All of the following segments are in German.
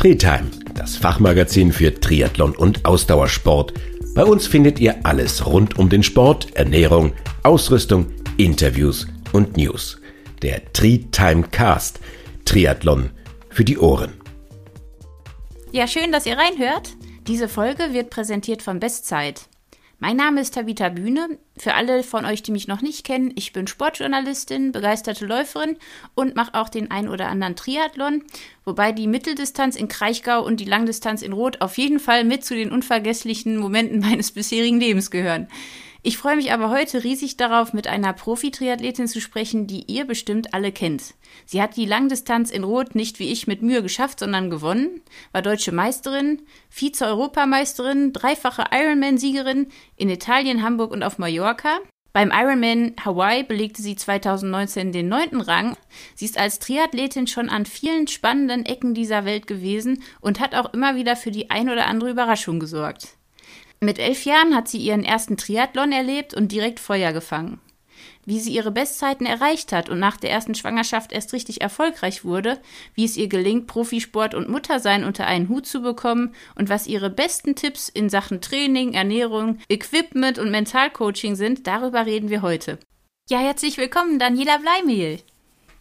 Drehtime, das Fachmagazin für Triathlon und Ausdauersport. Bei uns findet ihr alles rund um den Sport, Ernährung, Ausrüstung, Interviews und News. Der Tri-Time Cast. Triathlon für die Ohren. Ja, schön, dass ihr reinhört. Diese Folge wird präsentiert von Bestzeit. Mein Name ist Tabitha Bühne. Für alle von euch, die mich noch nicht kennen, ich bin Sportjournalistin, begeisterte Läuferin und mache auch den ein oder anderen Triathlon, wobei die Mitteldistanz in Kraichgau und die Langdistanz in Rot auf jeden Fall mit zu den unvergesslichen Momenten meines bisherigen Lebens gehören. Ich freue mich aber heute riesig darauf, mit einer Profi-Triathletin zu sprechen, die ihr bestimmt alle kennt. Sie hat die Langdistanz in Rot nicht wie ich mit Mühe geschafft, sondern gewonnen, war deutsche Meisterin, Vize-Europameisterin, dreifache Ironman-Siegerin in Italien, Hamburg und auf Mallorca. Beim Ironman Hawaii belegte sie 2019 den neunten Rang. Sie ist als Triathletin schon an vielen spannenden Ecken dieser Welt gewesen und hat auch immer wieder für die ein oder andere Überraschung gesorgt. Mit elf Jahren hat sie ihren ersten Triathlon erlebt und direkt Feuer gefangen. Wie sie ihre Bestzeiten erreicht hat und nach der ersten Schwangerschaft erst richtig erfolgreich wurde, wie es ihr gelingt, Profisport und Muttersein unter einen Hut zu bekommen und was ihre besten Tipps in Sachen Training, Ernährung, Equipment und Mentalcoaching sind, darüber reden wir heute. Ja, herzlich willkommen, Daniela Bleimehl.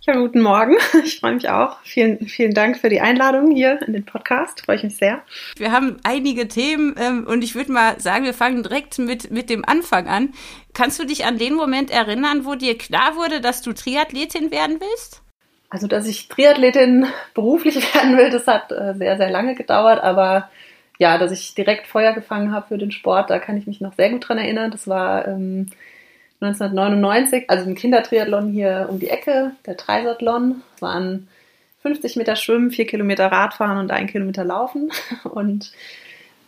Ja, guten Morgen. Ich freue mich auch. Vielen, vielen Dank für die Einladung hier in den Podcast. Freue ich mich sehr. Wir haben einige Themen ähm, und ich würde mal sagen, wir fangen direkt mit, mit dem Anfang an. Kannst du dich an den Moment erinnern, wo dir klar wurde, dass du Triathletin werden willst? Also, dass ich Triathletin beruflich werden will, das hat äh, sehr, sehr lange gedauert, aber ja, dass ich direkt Feuer gefangen habe für den Sport, da kann ich mich noch sehr gut dran erinnern. Das war ähm, 1999, also ein Kindertriathlon hier um die Ecke, der Dreisathlon. Es waren 50 Meter Schwimmen, 4 Kilometer Radfahren und 1 Kilometer Laufen. Und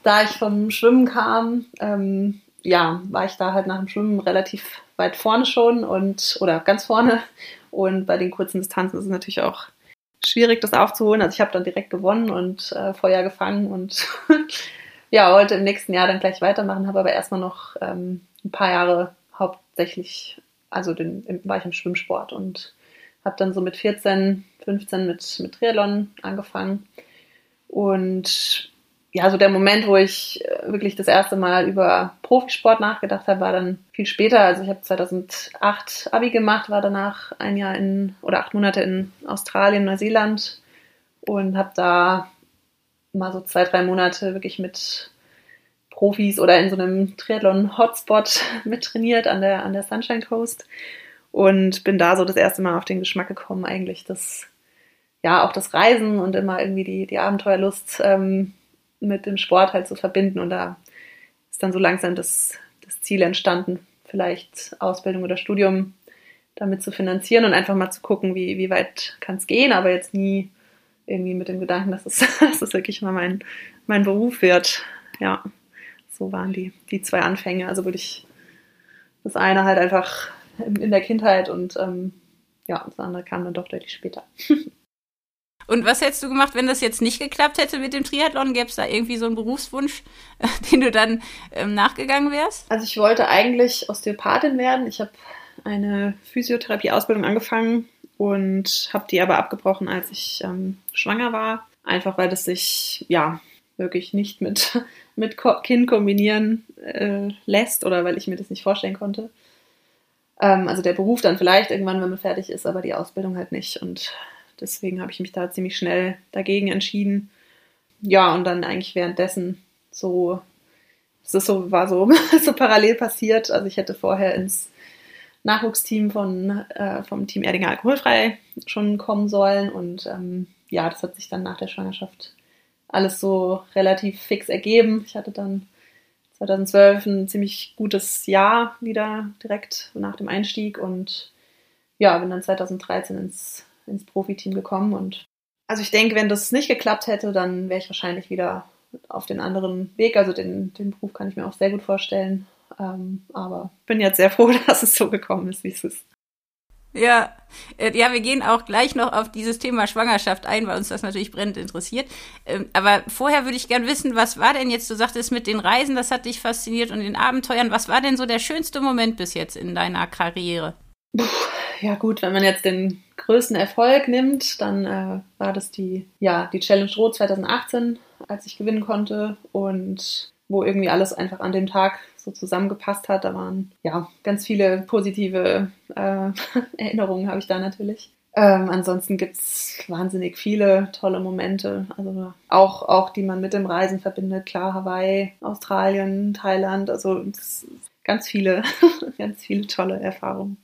da ich vom Schwimmen kam, ähm, ja, war ich da halt nach dem Schwimmen relativ weit vorne schon und oder ganz vorne. Und bei den kurzen Distanzen ist es natürlich auch schwierig, das aufzuholen. Also ich habe dann direkt gewonnen und äh, Feuer gefangen und ja, wollte im nächsten Jahr dann gleich weitermachen, habe aber erstmal noch ähm, ein paar Jahre hauptsächlich, also den, war ich im Schwimmsport und habe dann so mit 14, 15 mit, mit Triathlon angefangen. Und ja, so der Moment, wo ich äh, wirklich das erste Mal über Profisport nachgedacht habe, war dann viel später. Also ich habe 2008 Abi gemacht, war danach ein Jahr in oder acht Monate in Australien, Neuseeland und habe da mal so zwei, drei Monate wirklich mit Profis oder in so einem Triathlon-Hotspot mit trainiert an der, an der Sunshine Coast und bin da so das erste Mal auf den Geschmack gekommen, eigentlich das, ja, auch das Reisen und immer irgendwie die, die Abenteuerlust ähm, mit dem Sport halt zu verbinden und da ist dann so langsam das, das Ziel entstanden, vielleicht Ausbildung oder Studium damit zu finanzieren und einfach mal zu gucken, wie, wie weit kann es gehen, aber jetzt nie irgendwie mit dem Gedanken, dass es, dass es wirklich mal mein, mein Beruf wird. Ja so waren die, die zwei Anfänge. Also würde ich das eine halt einfach in, in der Kindheit und ähm, ja, das andere kam dann doch deutlich später. Und was hättest du gemacht, wenn das jetzt nicht geklappt hätte mit dem Triathlon? Gäbe es da irgendwie so einen Berufswunsch, den du dann ähm, nachgegangen wärst? Also ich wollte eigentlich Osteopathin werden. Ich habe eine Physiotherapie-Ausbildung angefangen und habe die aber abgebrochen, als ich ähm, schwanger war. Einfach weil das sich ja wirklich nicht mit mit Kind kombinieren äh, lässt oder weil ich mir das nicht vorstellen konnte. Ähm, also der Beruf dann vielleicht irgendwann, wenn man fertig ist, aber die Ausbildung halt nicht. Und deswegen habe ich mich da ziemlich schnell dagegen entschieden. Ja, und dann eigentlich währenddessen so, ist so, war so, so parallel passiert. Also ich hätte vorher ins Nachwuchsteam von, äh, vom Team Erdinger Alkoholfrei schon kommen sollen. Und ähm, ja, das hat sich dann nach der Schwangerschaft alles so relativ fix ergeben. Ich hatte dann 2012 ein ziemlich gutes Jahr wieder direkt nach dem Einstieg und ja, bin dann 2013 ins, ins Profiteam gekommen und also ich denke, wenn das nicht geklappt hätte, dann wäre ich wahrscheinlich wieder auf den anderen Weg. Also den, den Beruf kann ich mir auch sehr gut vorstellen. Ähm, aber bin jetzt sehr froh, dass es so gekommen ist, wie es ist. Ja, äh, ja, wir gehen auch gleich noch auf dieses Thema Schwangerschaft ein, weil uns das natürlich brennend interessiert. Ähm, aber vorher würde ich gern wissen, was war denn jetzt, du sagtest mit den Reisen, das hat dich fasziniert und den Abenteuern, was war denn so der schönste Moment bis jetzt in deiner Karriere? Ja gut, wenn man jetzt den größten Erfolg nimmt, dann äh, war das die, ja, die Challenge Rot 2018, als ich gewinnen konnte und wo irgendwie alles einfach an dem Tag so zusammengepasst hat. Da waren ja ganz viele positive äh, Erinnerungen habe ich da natürlich. Ähm, ansonsten gibt es wahnsinnig viele tolle Momente, also auch, auch die man mit dem Reisen verbindet. Klar, Hawaii, Australien, Thailand, also ganz viele, ganz viele tolle Erfahrungen.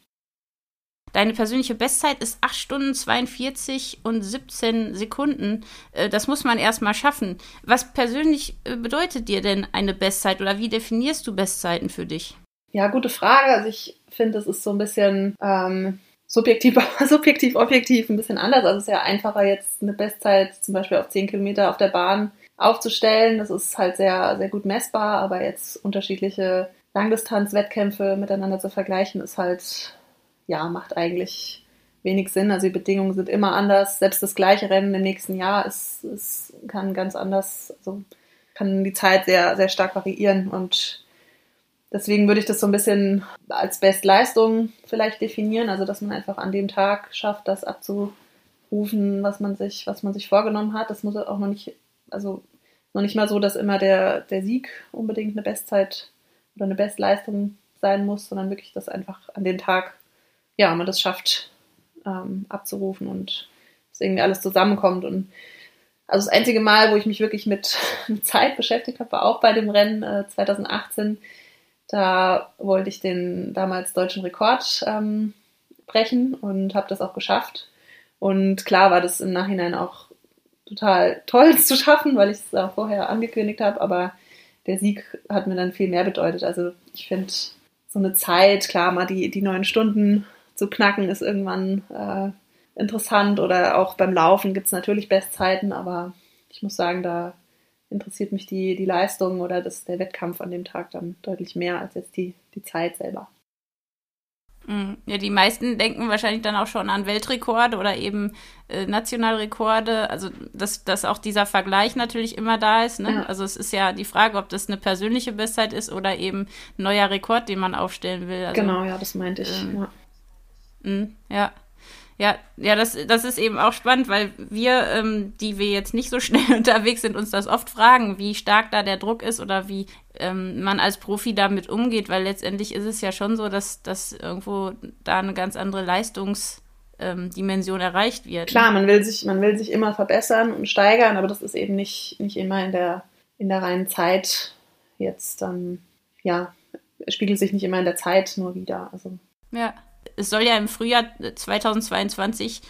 Deine persönliche Bestzeit ist 8 Stunden 42 und 17 Sekunden. Äh, das muss man erstmal schaffen. Was persönlich äh, bedeutet dir denn eine Bestzeit oder wie definierst du Bestzeiten für dich? Ja, gute Frage. Also ich finde, es ist so ein bisschen ähm, subjektiv, subjektiv, objektiv ein bisschen anders. Also es ist ja einfacher, jetzt eine Bestzeit zum Beispiel auf 10 Kilometer auf der Bahn aufzustellen. Das ist halt sehr, sehr gut messbar, aber jetzt unterschiedliche Langdistanz-Wettkämpfe miteinander zu vergleichen, ist halt ja, macht eigentlich wenig Sinn. Also die Bedingungen sind immer anders. Selbst das gleiche Rennen im nächsten Jahr ist, ist, kann ganz anders, also kann die Zeit sehr, sehr stark variieren. Und deswegen würde ich das so ein bisschen als Bestleistung vielleicht definieren. Also dass man einfach an dem Tag schafft, das abzurufen, was man sich, was man sich vorgenommen hat. Das muss auch noch nicht, also noch nicht mal so, dass immer der, der Sieg unbedingt eine Bestzeit oder eine Bestleistung sein muss, sondern wirklich, dass einfach an dem Tag ja, man das schafft ähm, abzurufen und dass irgendwie alles zusammenkommt. Und also das einzige Mal, wo ich mich wirklich mit, Zeit beschäftigt habe, war auch bei dem Rennen äh, 2018. Da wollte ich den damals deutschen Rekord ähm, brechen und habe das auch geschafft. Und klar war das im Nachhinein auch total toll zu schaffen, weil ich es auch vorher angekündigt habe, aber der Sieg hat mir dann viel mehr bedeutet. Also ich finde so eine Zeit, klar, mal die, die neun Stunden zu knacken ist irgendwann äh, interessant. Oder auch beim Laufen gibt es natürlich Bestzeiten, aber ich muss sagen, da interessiert mich die, die Leistung oder das, der Wettkampf an dem Tag dann deutlich mehr als jetzt die, die Zeit selber. Mm, ja, die meisten denken wahrscheinlich dann auch schon an Weltrekorde oder eben äh, Nationalrekorde. Also, dass, dass auch dieser Vergleich natürlich immer da ist. Ne? Ja. Also, es ist ja die Frage, ob das eine persönliche Bestzeit ist oder eben ein neuer Rekord, den man aufstellen will. Also, genau, ja, das meinte ich. Ähm, ja. Mhm, ja. Ja, ja, das, das ist eben auch spannend, weil wir, ähm, die wir jetzt nicht so schnell unterwegs sind, uns das oft fragen, wie stark da der Druck ist oder wie ähm, man als Profi damit umgeht, weil letztendlich ist es ja schon so, dass, dass irgendwo da eine ganz andere Leistungsdimension ähm, erreicht wird. Klar, man will sich, man will sich immer verbessern und steigern, aber das ist eben nicht, nicht immer in der, in der reinen Zeit jetzt, ähm, ja, spiegelt sich nicht immer in der Zeit nur wieder. Also. Ja es soll ja im Frühjahr 2022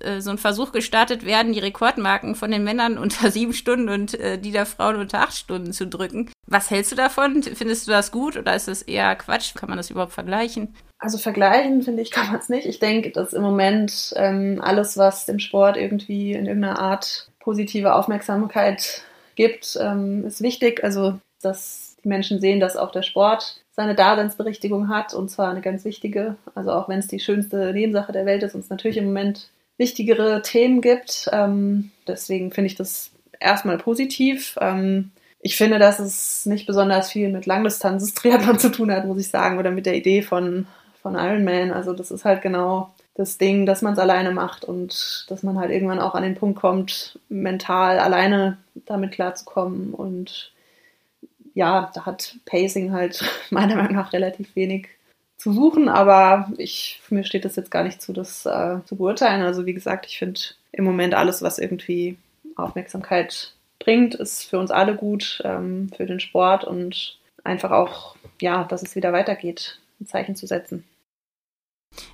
äh, so ein Versuch gestartet werden, die Rekordmarken von den Männern unter sieben Stunden und äh, die der Frauen unter acht Stunden zu drücken. Was hältst du davon? Findest du das gut oder ist das eher Quatsch? Kann man das überhaupt vergleichen? Also vergleichen, finde ich, kann man es nicht. Ich denke, dass im Moment ähm, alles, was dem Sport irgendwie in irgendeiner Art positive Aufmerksamkeit gibt, ähm, ist wichtig. Also, dass die Menschen sehen, dass auch der Sport seine Daseinsberechtigung hat und zwar eine ganz wichtige. Also auch wenn es die schönste Nebensache der Welt ist und es natürlich im Moment wichtigere Themen gibt. Ähm, deswegen finde ich das erstmal positiv. Ähm, ich finde, dass es nicht besonders viel mit Langdistanz-Triathlon zu tun hat, muss ich sagen, oder mit der Idee von, von Ironman. Also das ist halt genau das Ding, dass man es alleine macht und dass man halt irgendwann auch an den Punkt kommt, mental alleine damit klarzukommen und ja, da hat Pacing halt meiner Meinung nach relativ wenig zu suchen, aber ich, mir steht das jetzt gar nicht zu, das äh, zu beurteilen. Also wie gesagt, ich finde im Moment alles, was irgendwie Aufmerksamkeit bringt, ist für uns alle gut, ähm, für den Sport und einfach auch, ja, dass es wieder weitergeht, ein Zeichen zu setzen.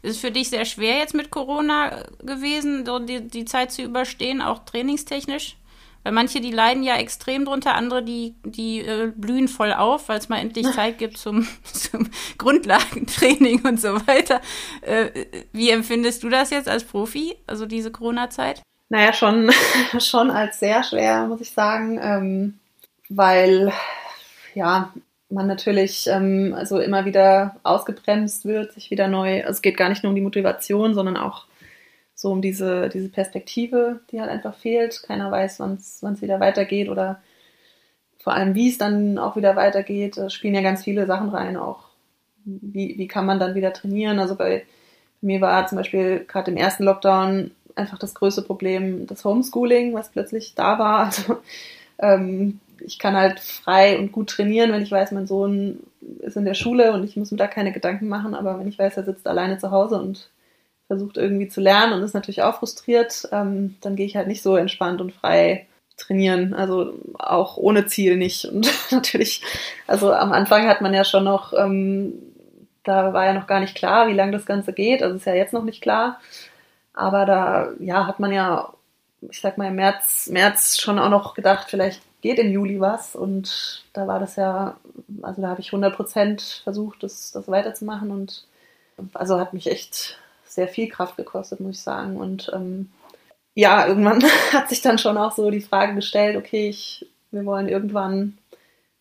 Ist es für dich sehr schwer jetzt mit Corona gewesen, so die, die Zeit zu überstehen, auch trainingstechnisch? Weil manche, die leiden ja extrem drunter, andere, die, die äh, blühen voll auf, weil es mal endlich Zeit gibt zum, zum Grundlagentraining und so weiter. Äh, wie empfindest du das jetzt als Profi, also diese Corona-Zeit? Naja, schon, schon als sehr schwer, muss ich sagen, ähm, weil ja, man natürlich ähm, also immer wieder ausgebremst wird, sich wieder neu, also es geht gar nicht nur um die Motivation, sondern auch so um diese, diese Perspektive, die halt einfach fehlt. Keiner weiß, wann es wieder weitergeht oder vor allem, wie es dann auch wieder weitergeht. Da spielen ja ganz viele Sachen rein, auch wie, wie kann man dann wieder trainieren. Also bei, mir war zum Beispiel gerade im ersten Lockdown einfach das größte Problem das Homeschooling, was plötzlich da war. Also ähm, ich kann halt frei und gut trainieren, wenn ich weiß, mein Sohn ist in der Schule und ich muss mir da keine Gedanken machen. Aber wenn ich weiß, er sitzt alleine zu Hause und versucht irgendwie zu lernen und ist natürlich auch frustriert, ähm, dann gehe ich halt nicht so entspannt und frei trainieren. Also auch ohne Ziel nicht. Und natürlich, also am Anfang hat man ja schon noch, ähm, da war ja noch gar nicht klar, wie lange das Ganze geht. Also ist ja jetzt noch nicht klar. Aber da, ja, hat man ja, ich sag mal, im März, März schon auch noch gedacht, vielleicht geht im Juli was. Und da war das ja, also da habe ich 100 Prozent versucht, das, das weiterzumachen. Und also hat mich echt sehr viel Kraft gekostet, muss ich sagen. Und ähm, ja, irgendwann hat sich dann schon auch so die Frage gestellt, okay, ich, wir wollen irgendwann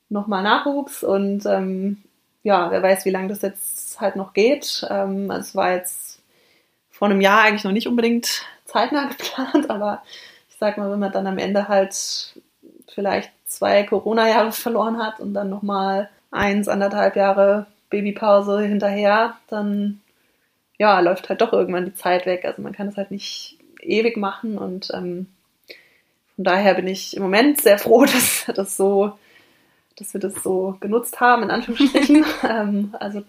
nochmal Nachwuchs und ähm, ja, wer weiß, wie lange das jetzt halt noch geht. Ähm, es war jetzt vor einem Jahr eigentlich noch nicht unbedingt zeitnah geplant, aber ich sag mal, wenn man dann am Ende halt vielleicht zwei Corona-Jahre verloren hat und dann nochmal eins, anderthalb Jahre Babypause hinterher, dann ja, läuft halt doch irgendwann die Zeit weg. Also man kann es halt nicht ewig machen und ähm, von daher bin ich im Moment sehr froh, dass das so, dass wir das so genutzt haben, in Anführungsstrichen. ähm, also,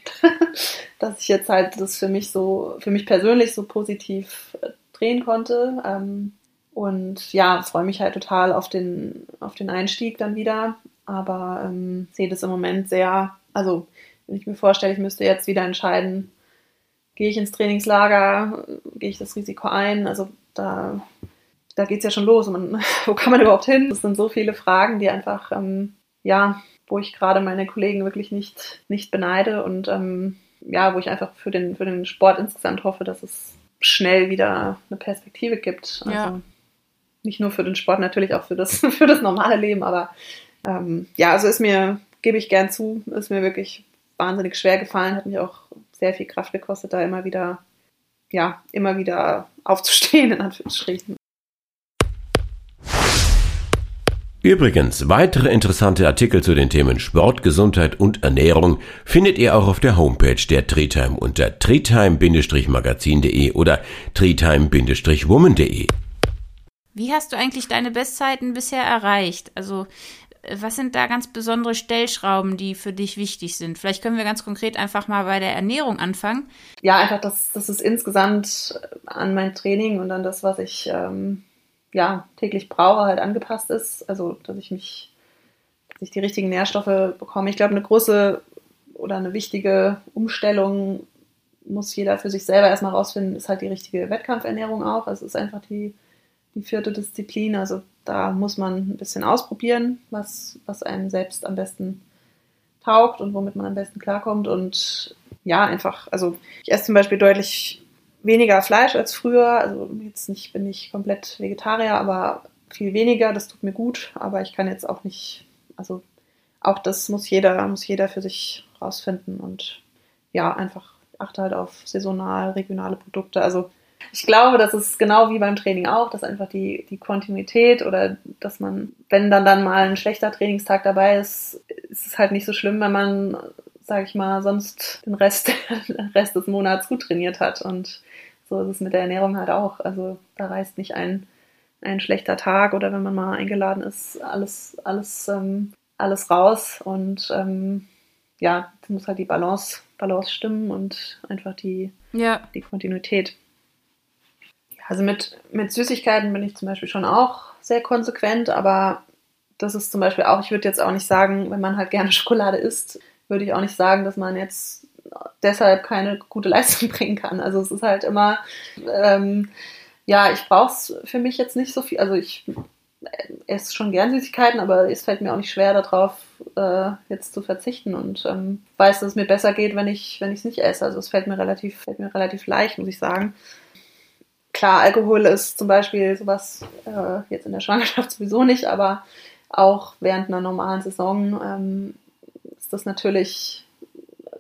dass ich jetzt halt das für mich so, für mich persönlich so positiv drehen konnte. Ähm, und ja, freue mich halt total auf den, auf den Einstieg dann wieder. Aber ähm, sehe das im Moment sehr, also wenn ich mir vorstelle, ich müsste jetzt wieder entscheiden, gehe ich ins Trainingslager, gehe ich das Risiko ein? Also da, da geht es ja schon los. Man, wo kann man überhaupt hin? Das sind so viele Fragen, die einfach, ähm, ja, wo ich gerade meine Kollegen wirklich nicht, nicht beneide und ähm, ja, wo ich einfach für den, für den Sport insgesamt hoffe, dass es schnell wieder eine Perspektive gibt. Also ja. nicht nur für den Sport, natürlich auch für das, für das normale Leben, aber ähm, ja, also ist mir, gebe ich gern zu, ist mir wirklich wahnsinnig schwer gefallen, hat mich auch sehr viel Kraft gekostet, da immer wieder, ja, immer wieder aufzustehen, in Anführungsstrichen. Übrigens, weitere interessante Artikel zu den Themen Sport, Gesundheit und Ernährung findet ihr auch auf der Homepage der Treetime unter treetime-magazin.de oder treetime-woman.de. Wie hast du eigentlich deine Bestzeiten bisher erreicht? Also was sind da ganz besondere Stellschrauben, die für dich wichtig sind? Vielleicht können wir ganz konkret einfach mal bei der Ernährung anfangen. Ja, einfach, dass, dass es insgesamt an mein Training und an das, was ich ähm, ja, täglich brauche, halt angepasst ist. Also, dass ich mich, dass ich die richtigen Nährstoffe bekomme. Ich glaube, eine große oder eine wichtige Umstellung muss jeder für sich selber erstmal rausfinden, ist halt die richtige Wettkampfernährung auch. Also es ist einfach die, die vierte Disziplin. Also da muss man ein bisschen ausprobieren, was, was einem selbst am besten taugt und womit man am besten klarkommt. Und ja, einfach, also ich esse zum Beispiel deutlich weniger Fleisch als früher. Also jetzt nicht, bin ich komplett Vegetarier, aber viel weniger, das tut mir gut, aber ich kann jetzt auch nicht, also auch das muss jeder, muss jeder für sich rausfinden und ja, einfach achte halt auf saisonal, regionale Produkte. Also ich glaube, das ist genau wie beim Training auch, dass einfach die, die Kontinuität oder dass man, wenn dann dann mal ein schlechter Trainingstag dabei ist, ist es halt nicht so schlimm, wenn man, sage ich mal, sonst den Rest, den Rest des Monats gut trainiert hat. Und so ist es mit der Ernährung halt auch. Also da reißt nicht ein, ein schlechter Tag oder wenn man mal eingeladen ist, alles, alles, ähm, alles raus. Und ähm, ja, es muss halt die Balance, Balance stimmen und einfach die, ja. die Kontinuität. Also mit, mit Süßigkeiten bin ich zum Beispiel schon auch sehr konsequent, aber das ist zum Beispiel auch, ich würde jetzt auch nicht sagen, wenn man halt gerne Schokolade isst, würde ich auch nicht sagen, dass man jetzt deshalb keine gute Leistung bringen kann. Also es ist halt immer, ähm, ja, ich brauche es für mich jetzt nicht so viel. Also ich esse schon gern Süßigkeiten, aber es fällt mir auch nicht schwer darauf, äh, jetzt zu verzichten und ähm, weiß, dass es mir besser geht, wenn ich wenn es nicht esse. Also es fällt mir relativ fällt mir relativ leicht, muss ich sagen klar, Alkohol ist zum Beispiel sowas äh, jetzt in der Schwangerschaft sowieso nicht, aber auch während einer normalen Saison ähm, ist das natürlich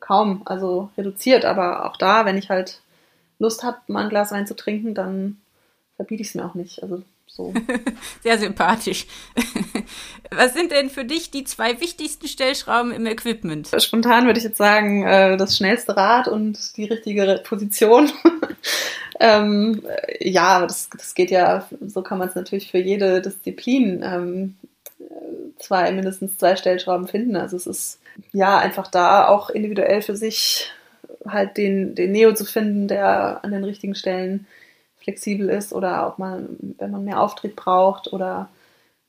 kaum, also reduziert. Aber auch da, wenn ich halt Lust habe, mal ein Glas Wein zu trinken, dann verbiete ich es mir auch nicht. Also So. Sehr sympathisch. Was sind denn für dich die zwei wichtigsten Stellschrauben im Equipment? Spontan würde ich jetzt sagen, äh, das schnellste Rad und die richtige Position. ähm, ja, aber das, das geht ja, so kann man es natürlich für jede Disziplin ähm, zwei, mindestens zwei Stellschrauben finden. Also es ist ja einfach da auch individuell für sich halt den, den Neo zu finden, der an den richtigen Stellen flexibel ist oder auch mal, wenn man mehr Auftrieb braucht oder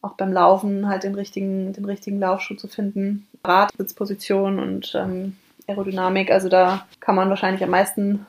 auch beim Laufen halt den richtigen, den richtigen Laufschuh zu finden. Radsitzposition und ähm, Aerodynamik, also da kann man wahrscheinlich am meisten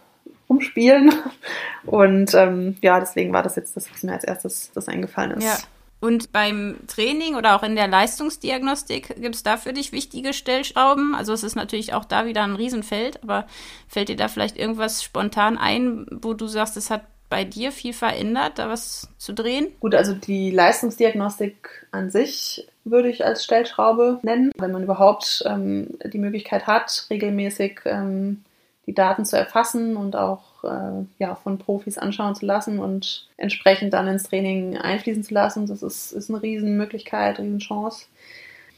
rumspielen. Und ähm, ja, deswegen war das jetzt das, was mir als erstes das eingefallen ist. Ja. Und beim Training oder auch in der Leistungsdiagnostik gibt es da für dich wichtige Stellschrauben? Also es ist natürlich auch da wieder ein Riesenfeld, aber fällt dir da vielleicht irgendwas spontan ein, wo du sagst, es hat bei dir viel verändert, da was zu drehen? Gut, also die Leistungsdiagnostik an sich würde ich als Stellschraube nennen, wenn man überhaupt ähm, die Möglichkeit hat, regelmäßig ähm, die Daten zu erfassen und auch äh, ja, von Profis anschauen zu lassen und entsprechend dann ins Training einfließen zu lassen. Das ist, ist eine Riesenmöglichkeit, Riesenchance.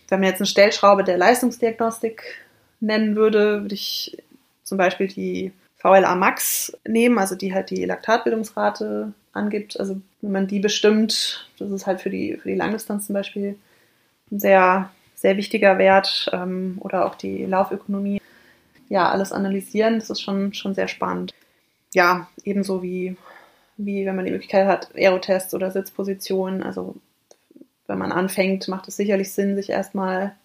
Wenn man jetzt eine Stellschraube der Leistungsdiagnostik nennen würde, würde ich zum Beispiel die VLA Max nehmen, also die halt die Laktatbildungsrate angibt. Also wenn man die bestimmt, das ist halt für die, für die Langdistanz zum Beispiel ein sehr, sehr wichtiger Wert ähm, oder auch die Laufökonomie ja, alles analysieren. Das ist schon, schon sehr spannend. Ja, ebenso wie, wie wenn man die Möglichkeit hat, Aerotests oder Sitzpositionen. Also wenn man anfängt, macht es sicherlich Sinn, sich erstmal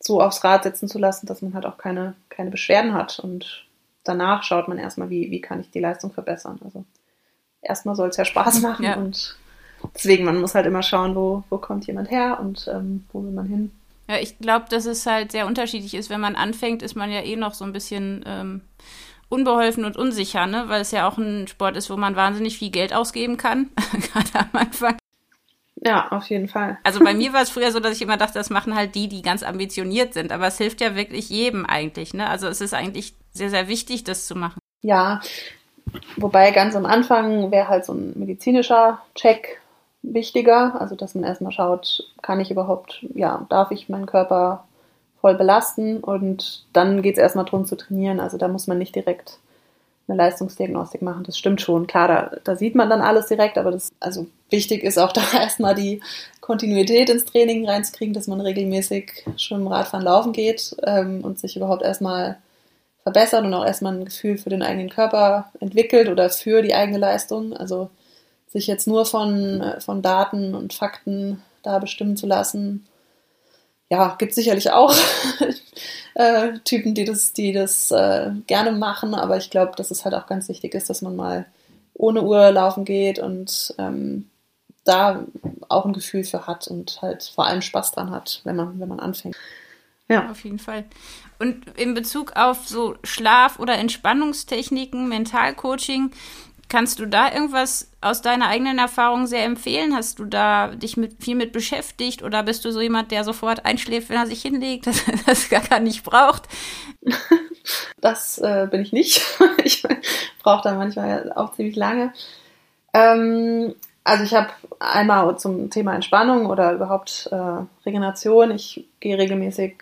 so aufs Rad setzen zu lassen, dass man halt auch keine, keine Beschwerden hat. Und danach schaut man erstmal, wie, wie kann ich die Leistung verbessern. Also erstmal soll es ja Spaß machen ja. und deswegen, man muss halt immer schauen, wo, wo kommt jemand her und ähm, wo will man hin. Ja, ich glaube, dass es halt sehr unterschiedlich ist. Wenn man anfängt, ist man ja eh noch so ein bisschen ähm, unbeholfen und unsicher, ne? weil es ja auch ein Sport ist, wo man wahnsinnig viel Geld ausgeben kann, gerade am Anfang. Ja, auf jeden Fall. Also bei mir war es früher so, dass ich immer dachte, das machen halt die, die ganz ambitioniert sind. Aber es hilft ja wirklich jedem eigentlich. Ne? Also es ist eigentlich sehr, sehr wichtig, das zu machen. Ja, wobei ganz am Anfang wäre halt so ein medizinischer Check wichtiger. Also, dass man erstmal schaut, kann ich überhaupt, ja, darf ich meinen Körper voll belasten? Und dann geht es erstmal darum zu trainieren. Also, da muss man nicht direkt eine Leistungsdiagnostik machen. Das stimmt schon. Klar, da, da sieht man dann alles direkt, aber das, also wichtig ist auch da erstmal die Kontinuität ins Training reinzukriegen, dass man regelmäßig schon im Radfahren laufen geht ähm, und sich überhaupt erstmal verbessert und auch erstmal ein Gefühl für den eigenen Körper entwickelt oder für die eigene Leistung. Also sich jetzt nur von, äh, von Daten und Fakten da bestimmen zu lassen. Ja, gibt sicherlich auch äh, Typen, die das, die das äh, gerne machen, aber ich glaube, dass es halt auch ganz wichtig ist, dass man mal ohne Uhr laufen geht und ähm, da auch ein Gefühl für hat und halt vor allem Spaß dran hat, wenn man, wenn man anfängt. Ja. Auf jeden Fall. Und in Bezug auf so Schlaf- oder Entspannungstechniken, Mentalcoaching, Kannst du da irgendwas aus deiner eigenen Erfahrung sehr empfehlen? Hast du da dich mit, viel mit beschäftigt oder bist du so jemand, der sofort einschläft, wenn er sich hinlegt, dass er das gar, nicht braucht? Das äh, bin ich nicht. ich brauche da manchmal auch ziemlich lange. Ähm, also ich habe einmal zum Thema Entspannung oder überhaupt äh, Regeneration. Ich gehe regelmäßig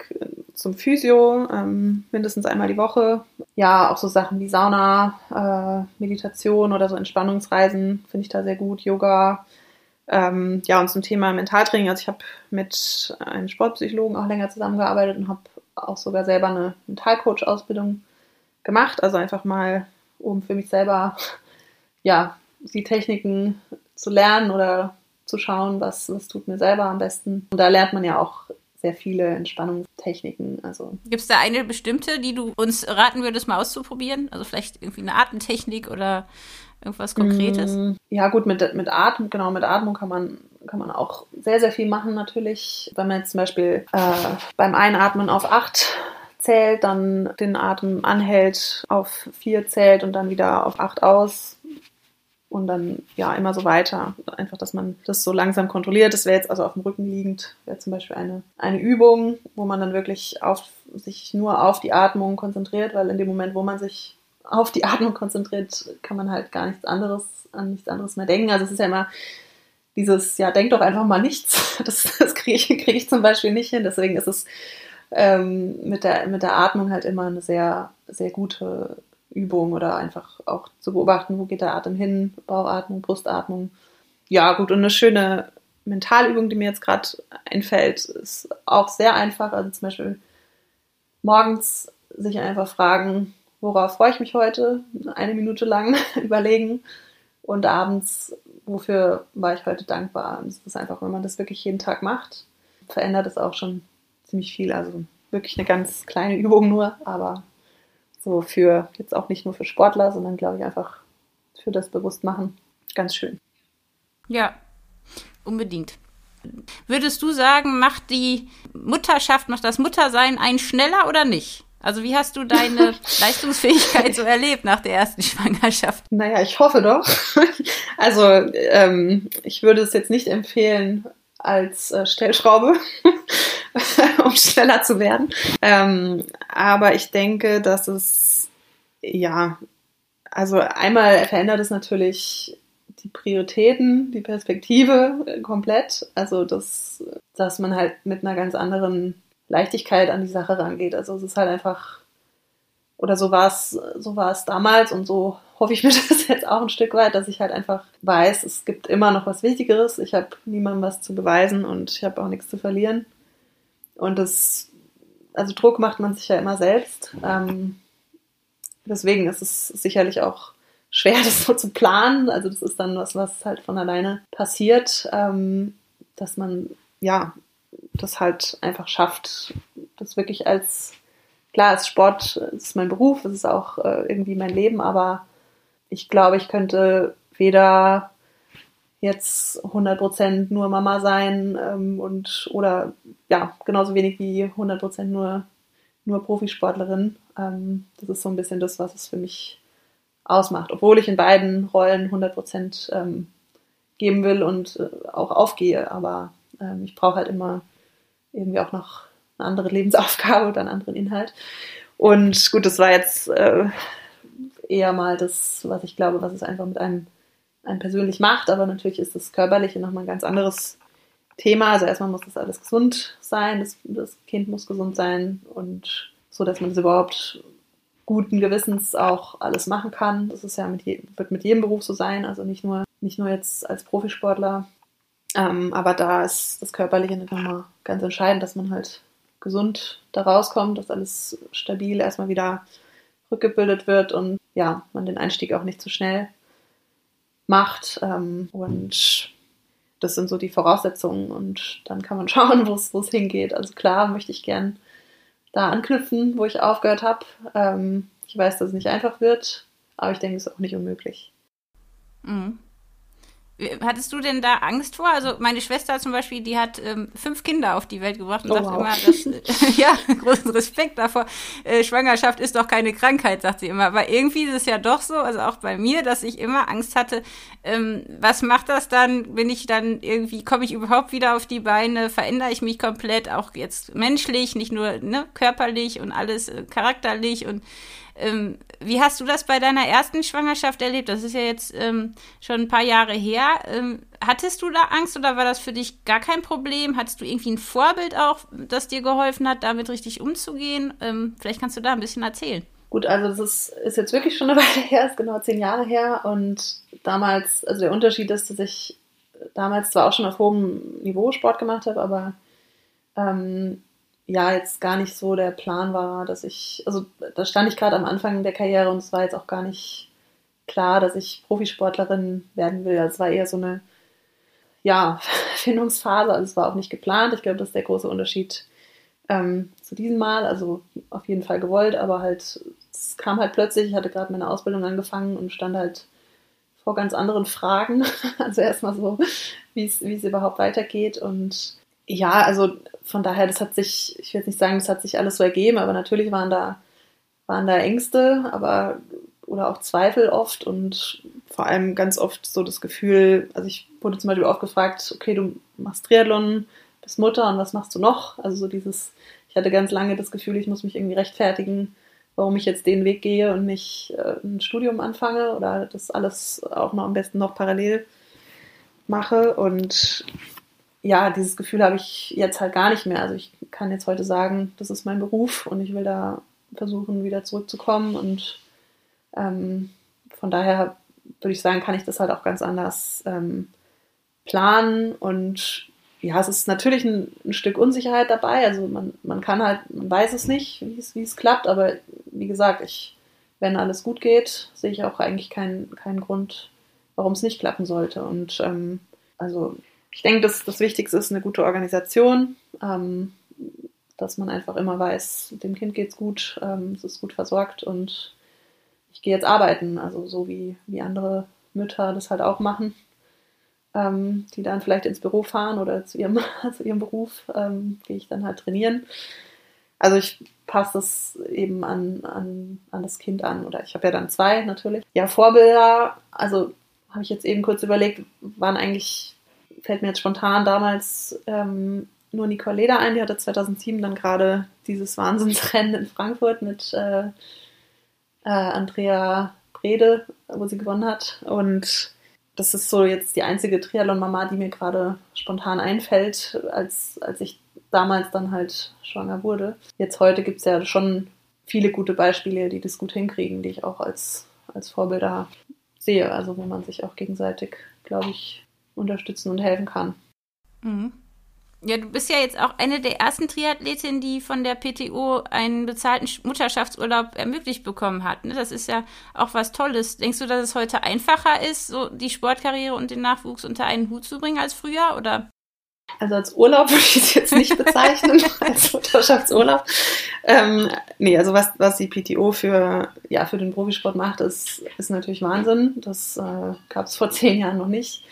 zum Physio, ähm, mindestens einmal die Woche. Ja, auch so Sachen wie Sauna, äh, Meditation oder so Entspannungsreisen finde ich da sehr gut. Yoga. Ähm, ja, und zum Thema Mentaltraining. Also ich habe mit einem Sportpsychologen auch länger zusammengearbeitet und habe auch sogar selber eine Mentalcoach-Ausbildung gemacht. Also einfach mal, um für mich selber ja, die Techniken zu lernen oder zu schauen, was, was tut mir selber am besten. Und da lernt man ja auch sehr viele Entspannungstechniken. Also. Gibt es da eine bestimmte, die du uns raten würdest, mal auszuprobieren? Also vielleicht irgendwie eine Atemtechnik oder irgendwas Konkretes? Mm, ja, gut, mit, mit Atmung, genau, mit Atmung kann man, kann man auch sehr, sehr viel machen natürlich. Wenn man jetzt zum Beispiel äh, beim Einatmen auf acht zählt, dann den Atem anhält, auf vier zählt und dann wieder auf acht aus und dann ja immer so weiter. Einfach, dass man das so langsam kontrolliert. Das wäre jetzt also auf dem Rücken liegend, wäre zum Beispiel eine, eine Übung, wo man dann wirklich auf, sich nur auf die Atmung konzentriert, weil in dem Moment, wo man sich auf die Atmung konzentriert, kann man halt gar nichts anderes, an nichts anderes mehr denken. Also es ist ja immer dieses, ja, denk doch einfach mal nichts, das, das kriege ich, krieg ich zum Beispiel nicht hin. Deswegen ist es ähm, mit, der, mit der Atmung halt immer eine sehr, sehr gute Übung oder einfach auch zu beobachten, wo geht der Atem hin, Bauchatmung, Brustatmung. Ja, gut, und eine schöne Mentalübung, die mir jetzt gerade einfällt, ist auch sehr einfach. Also zum Beispiel morgens sich einfach fragen, worauf freue ich mich heute, eine Minute lang überlegen und abends, wofür war ich heute dankbar. Und es ist einfach, wenn man das wirklich jeden Tag macht, verändert es auch schon ziemlich viel. Also wirklich eine ganz kleine Übung nur, aber so für jetzt auch nicht nur für Sportler, sondern glaube ich einfach für das Bewusstmachen ganz schön. Ja, unbedingt. Würdest du sagen, macht die Mutterschaft, macht das Muttersein einen schneller oder nicht? Also wie hast du deine Leistungsfähigkeit so erlebt nach der ersten Schwangerschaft? Naja, ich hoffe doch. Also ähm, ich würde es jetzt nicht empfehlen als äh, Stellschraube, um schneller zu werden. Ähm, aber ich denke, dass es, ja, also einmal verändert es natürlich die Prioritäten, die Perspektive äh, komplett. Also, dass, dass man halt mit einer ganz anderen Leichtigkeit an die Sache rangeht. Also, es ist halt einfach, oder so war es, so war es damals und so hoffe ich mir das jetzt auch ein Stück weit, dass ich halt einfach weiß, es gibt immer noch was Wichtigeres. Ich habe niemandem was zu beweisen und ich habe auch nichts zu verlieren. Und das, also Druck macht man sich ja immer selbst. Ähm, deswegen ist es sicherlich auch schwer, das so zu planen. Also das ist dann was, was halt von alleine passiert, ähm, dass man ja das halt einfach schafft, das wirklich als klar, als Sport ist mein Beruf, es ist auch äh, irgendwie mein Leben, aber ich glaube, ich könnte weder jetzt 100% nur Mama sein ähm, und oder ja, genauso wenig wie 100% nur, nur Profisportlerin. Ähm, das ist so ein bisschen das, was es für mich ausmacht, obwohl ich in beiden Rollen 100 Prozent ähm, geben will und äh, auch aufgehe. Aber ähm, ich brauche halt immer irgendwie auch noch eine andere Lebensaufgabe oder einen anderen Inhalt. Und gut, das war jetzt äh, eher mal das, was ich glaube, was es einfach mit einem, einem persönlich macht. Aber natürlich ist das Körperliche nochmal ein ganz anderes Thema. Also erstmal muss das alles gesund sein, das, das Kind muss gesund sein und so, dass man es überhaupt guten Gewissens auch alles machen kann. Das ist ja mit je, wird mit jedem Beruf so sein, also nicht nur, nicht nur jetzt als Profisportler. Ähm, aber da ist das Körperliche nochmal ganz entscheidend, dass man halt gesund da rauskommt, dass alles stabil erstmal wieder rückgebildet wird und ja, man den Einstieg auch nicht zu schnell macht. Ähm, und das sind so die Voraussetzungen und dann kann man schauen, wo es hingeht. Also klar möchte ich gern da anknüpfen, wo ich aufgehört habe. Ähm, ich weiß, dass es nicht einfach wird, aber ich denke, es ist auch nicht unmöglich. Mhm. Hattest du denn da Angst vor? Also meine Schwester zum Beispiel, die hat ähm, fünf Kinder auf die Welt gebracht und oh, sagt wow. immer, dass, äh, ja, großen Respekt davor. Äh, Schwangerschaft ist doch keine Krankheit, sagt sie immer. Aber irgendwie ist es ja doch so, also auch bei mir, dass ich immer Angst hatte, ähm, was macht das dann, wenn ich dann irgendwie, komme ich überhaupt wieder auf die Beine, verändere ich mich komplett, auch jetzt menschlich, nicht nur ne, körperlich und alles äh, charakterlich und ähm, wie hast du das bei deiner ersten Schwangerschaft erlebt? Das ist ja jetzt ähm, schon ein paar Jahre her. Ähm, hattest du da Angst oder war das für dich gar kein Problem? Hattest du irgendwie ein Vorbild auch, das dir geholfen hat, damit richtig umzugehen? Ähm, vielleicht kannst du da ein bisschen erzählen. Gut, also das ist, ist jetzt wirklich schon eine Weile her, ist genau zehn Jahre her. Und damals, also der Unterschied ist, dass ich damals zwar auch schon auf hohem Niveau Sport gemacht habe, aber ähm, ja jetzt gar nicht so der Plan war, dass ich, also da stand ich gerade am Anfang der Karriere und es war jetzt auch gar nicht klar, dass ich Profisportlerin werden will. Also es war eher so eine, ja, Findungsphase, also es war auch nicht geplant. Ich glaube, das ist der große Unterschied ähm, zu diesem Mal. Also auf jeden Fall gewollt, aber halt, es kam halt plötzlich, ich hatte gerade meine Ausbildung angefangen und stand halt vor ganz anderen Fragen. Also erstmal so, wie es überhaupt weitergeht und ja, also von daher, das hat sich, ich will jetzt nicht sagen, das hat sich alles so ergeben, aber natürlich waren da, waren da Ängste, aber oder auch Zweifel oft und vor allem ganz oft so das Gefühl, also ich wurde zum Beispiel oft gefragt, okay, du machst Triathlon, bist Mutter und was machst du noch? Also so dieses, ich hatte ganz lange das Gefühl, ich muss mich irgendwie rechtfertigen, warum ich jetzt den Weg gehe und nicht äh, ein Studium anfange oder das alles auch noch am besten noch parallel mache. Und ja, dieses Gefühl habe ich jetzt halt gar nicht mehr. Also ich kann jetzt heute sagen, das ist mein Beruf und ich will da versuchen, wieder zurückzukommen. Und ähm, von daher würde ich sagen, kann ich das halt auch ganz anders ähm, planen. Und ja, es ist natürlich ein, ein, Stück Unsicherheit dabei. Also man, man kann halt, man weiß es nicht, wie es, klappt, aber wie gesagt, ich, wenn alles gut geht, sehe ich auch eigentlich keinen, keinen Grund, warum es nicht klappen sollte. Und ähm, also ich denke, dass das Wichtigste ist eine gute Organisation, ähm, dass man einfach immer weiß, dem Kind geht es gut, ähm, es ist gut versorgt und ich gehe jetzt arbeiten, also so wie, wie andere Mütter das halt auch machen, ähm, die dann vielleicht ins Büro fahren oder zu ihrem, zu ihrem Beruf, ähm, gehe ich dann halt trainieren. Also ich passe das eben an, an, an das Kind an oder ich habe ja dann zwei natürlich. Ja, Vorbilder, also habe ich jetzt eben kurz überlegt, waren eigentlich, fällt mir jetzt spontan damals ähm, nur Nicole Leder ein, die hatte 2007 dann gerade dieses Wahnsinnsrennen in Frankfurt mit äh, äh, Andrea Brede, wo sie gewonnen hat. Und das ist so jetzt die einzige Triathlon-Mama, die mir gerade spontan einfällt, als, als ich damals dann halt schwanger wurde. Jetzt heute gibt es ja schon viele gute Beispiele, die das gut hinkriegen, die ich auch als, als Vorbilder sehe, also wo man sich auch gegenseitig, glaube ich, unterstützen und helfen kann. Mhm. Ja, du bist ja jetzt auch eine der ersten Triathletinnen, die von der PTO einen bezahlten Mutterschaftsurlaub ermöglicht bekommen hat. Ne? Das ist ja auch was Tolles. Denkst du, dass es heute einfacher ist, so die Sportkarriere und den Nachwuchs unter einen Hut zu bringen als früher? Oder? Also als Urlaub würde ich es jetzt nicht bezeichnen, als Mutterschaftsurlaub. Ähm, nee, also was, was die PTO für, ja, für den Profisport macht, ist, ist natürlich Wahnsinn. Das äh, gab es vor zehn Jahren noch nicht.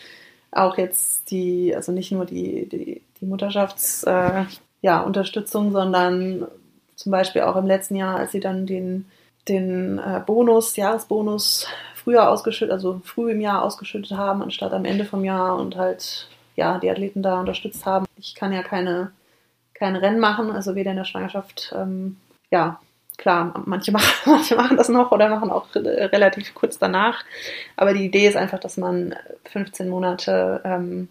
Auch jetzt die, also nicht nur die, die, die Mutterschaftsunterstützung, äh, ja, sondern zum Beispiel auch im letzten Jahr, als sie dann den, den äh, Bonus, Jahresbonus früher ausgeschüttet, also früh im Jahr ausgeschüttet haben, anstatt am Ende vom Jahr und halt ja, die Athleten da unterstützt haben. Ich kann ja keine, keine Rennen machen, also weder in der Schwangerschaft, ähm, ja, klar, manche machen, manche machen das noch oder machen auch relativ kurz danach. Aber die Idee ist einfach, dass man 15 Monate ähm,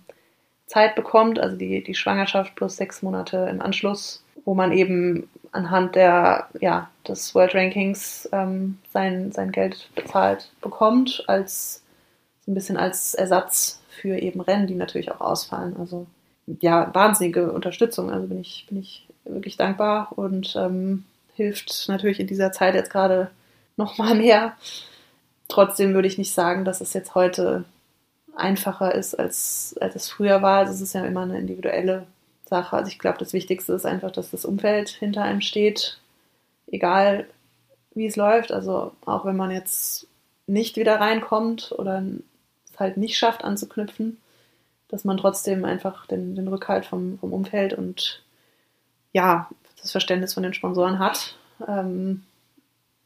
Zeit bekommt, also die, die Schwangerschaft plus sechs Monate im Anschluss, wo man eben anhand der, ja, des World Rankings ähm, sein, sein Geld bezahlt bekommt, als so ein bisschen als Ersatz für eben Rennen, die natürlich auch ausfallen. Also ja, wahnsinnige Unterstützung. Also bin ich, bin ich wirklich dankbar und ähm, hilft natürlich in dieser Zeit jetzt gerade noch mal mehr. Trotzdem würde ich nicht sagen, dass es jetzt heute einfacher ist, als, als es früher war. Also es ist ja immer eine individuelle Sache. Also ich glaube, das Wichtigste ist einfach, dass das Umfeld hinter einem steht, egal wie es läuft. Also auch wenn man jetzt nicht wieder reinkommt oder halt nicht schafft anzuknüpfen, dass man trotzdem einfach den, den Rückhalt vom, vom Umfeld und ja, das Verständnis von den Sponsoren hat. Ähm,